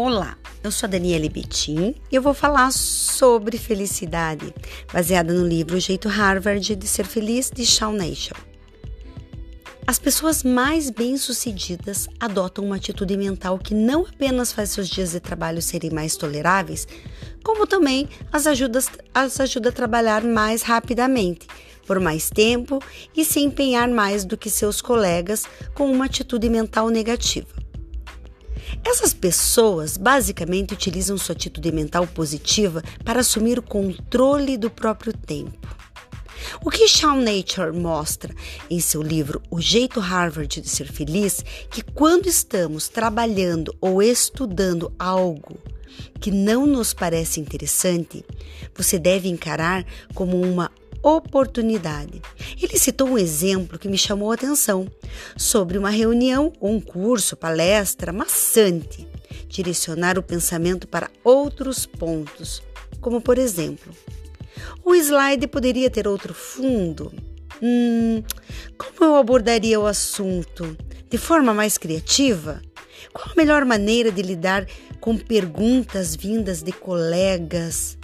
Olá, eu sou a Daniele Bittin e eu vou falar sobre felicidade, baseada no livro O Jeito Harvard de Ser Feliz de Shawn Nation. As pessoas mais bem-sucedidas adotam uma atitude mental que não apenas faz seus dias de trabalho serem mais toleráveis, como também as as ajuda a trabalhar mais rapidamente, por mais tempo e se empenhar mais do que seus colegas com uma atitude mental negativa. Essas pessoas basicamente utilizam sua atitude mental positiva para assumir o controle do próprio tempo. O que Shawn Nature mostra em seu livro O Jeito Harvard de Ser Feliz, que quando estamos trabalhando ou estudando algo que não nos parece interessante, você deve encarar como uma oportunidade. Ele citou um exemplo que me chamou a atenção sobre uma reunião ou um curso, palestra maçante, direcionar o pensamento para outros pontos, como por exemplo, o slide poderia ter outro fundo. Hum, como eu abordaria o assunto? De forma mais criativa? Qual a melhor maneira de lidar com perguntas vindas de colegas?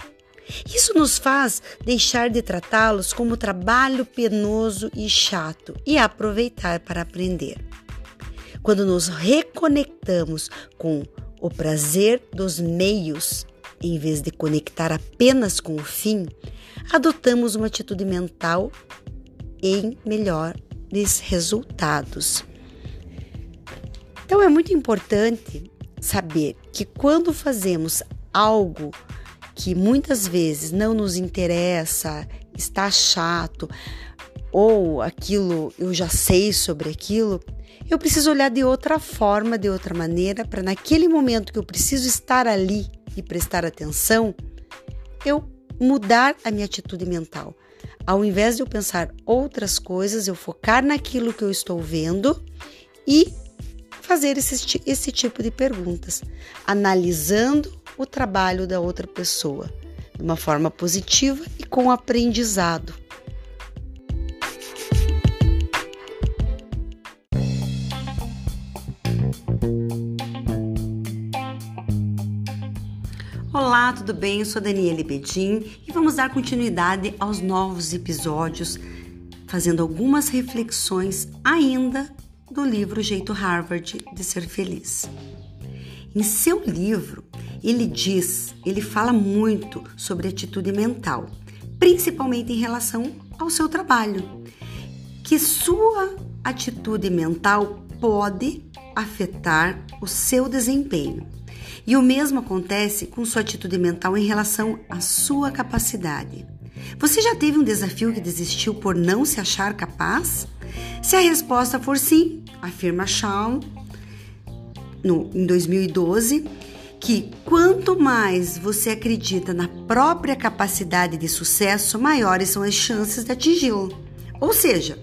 Isso nos faz deixar de tratá-los como trabalho penoso e chato e aproveitar para aprender. Quando nos reconectamos com o prazer dos meios, em vez de conectar apenas com o fim, adotamos uma atitude mental em melhores resultados. Então é muito importante saber que quando fazemos algo que muitas vezes não nos interessa, está chato, ou aquilo eu já sei sobre aquilo, eu preciso olhar de outra forma, de outra maneira, para naquele momento que eu preciso estar ali e prestar atenção, eu mudar a minha atitude mental. Ao invés de eu pensar outras coisas, eu focar naquilo que eu estou vendo e fazer esse, esse tipo de perguntas, analisando o trabalho da outra pessoa de uma forma positiva e com aprendizado. Olá, tudo bem? Eu sou Daniele Bedin e vamos dar continuidade aos novos episódios, fazendo algumas reflexões ainda do livro Jeito Harvard de Ser Feliz. Em seu livro, ele diz, ele fala muito sobre atitude mental, principalmente em relação ao seu trabalho, que sua atitude mental pode afetar o seu desempenho. E o mesmo acontece com sua atitude mental em relação à sua capacidade. Você já teve um desafio que desistiu por não se achar capaz? Se a resposta for sim, afirma Shawn no, em 2012, que quanto mais você acredita na própria capacidade de sucesso, maiores são as chances de atingi-lo. Ou seja,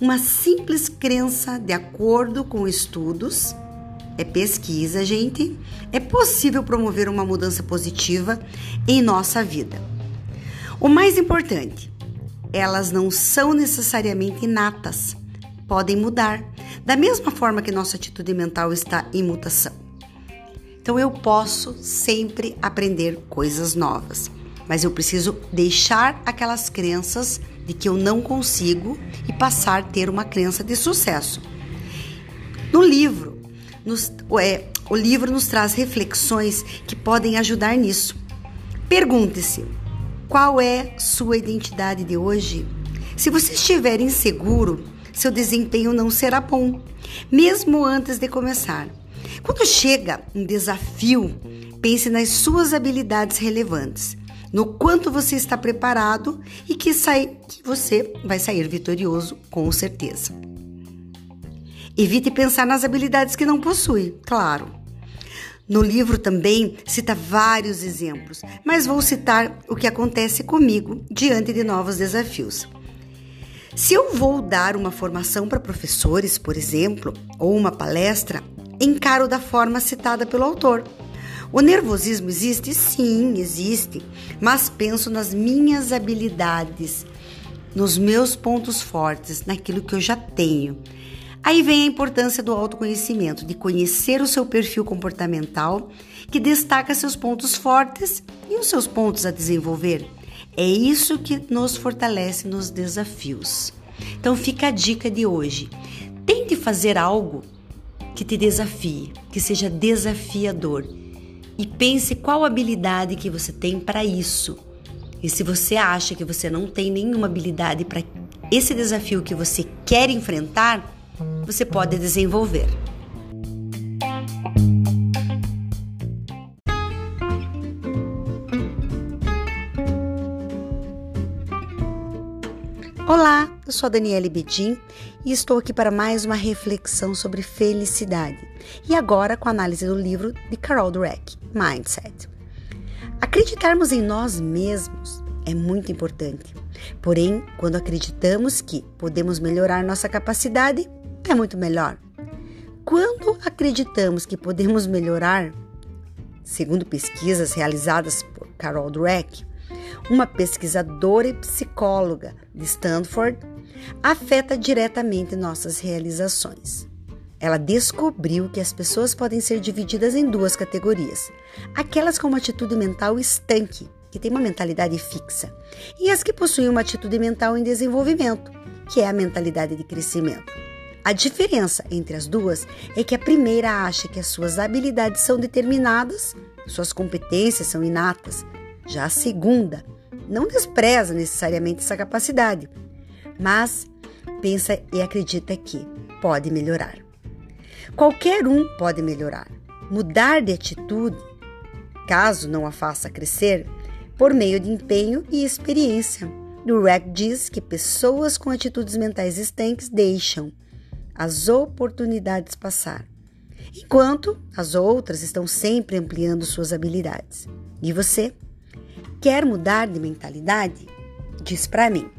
uma simples crença de acordo com estudos, é pesquisa, gente, é possível promover uma mudança positiva em nossa vida. O mais importante, elas não são necessariamente inatas, podem mudar, da mesma forma que nossa atitude mental está em mutação. Então eu posso sempre aprender coisas novas, mas eu preciso deixar aquelas crenças de que eu não consigo e passar a ter uma crença de sucesso. No livro, nos, é, o livro nos traz reflexões que podem ajudar nisso. Pergunte-se: qual é sua identidade de hoje? Se você estiver inseguro, seu desempenho não será bom, mesmo antes de começar. Quando chega um desafio, pense nas suas habilidades relevantes, no quanto você está preparado e que, sai, que você vai sair vitorioso com certeza. Evite pensar nas habilidades que não possui, claro. No livro também cita vários exemplos, mas vou citar o que acontece comigo diante de novos desafios. Se eu vou dar uma formação para professores, por exemplo, ou uma palestra, encaro da forma citada pelo autor. O nervosismo existe? Sim, existe, mas penso nas minhas habilidades, nos meus pontos fortes, naquilo que eu já tenho. Aí vem a importância do autoconhecimento, de conhecer o seu perfil comportamental, que destaca seus pontos fortes e os seus pontos a desenvolver. É isso que nos fortalece nos desafios. Então fica a dica de hoje. Tente fazer algo que te desafie, que seja desafiador. E pense qual habilidade que você tem para isso. E se você acha que você não tem nenhuma habilidade para esse desafio que você quer enfrentar, você pode desenvolver. Olá, eu sou a Daniele Bedin e estou aqui para mais uma reflexão sobre felicidade. E agora com a análise do livro de Carol Dweck, Mindset. Acreditarmos em nós mesmos é muito importante. Porém, quando acreditamos que podemos melhorar nossa capacidade, é muito melhor. Quando acreditamos que podemos melhorar, segundo pesquisas realizadas por Carol Dweck, uma pesquisadora e psicóloga de Stanford, afeta diretamente nossas realizações. Ela descobriu que as pessoas podem ser divididas em duas categorias: aquelas com uma atitude mental estanque, que tem uma mentalidade fixa, e as que possuem uma atitude mental em desenvolvimento, que é a mentalidade de crescimento. A diferença entre as duas é que a primeira acha que as suas habilidades são determinadas, suas competências são inatas. Já a segunda não despreza necessariamente essa capacidade, mas pensa e acredita que pode melhorar. Qualquer um pode melhorar, mudar de atitude, caso não a faça crescer, por meio de empenho e experiência. Durek diz que pessoas com atitudes mentais estanques deixam as oportunidades passar, enquanto as outras estão sempre ampliando suas habilidades. E você? Quer mudar de mentalidade? Diz para mim.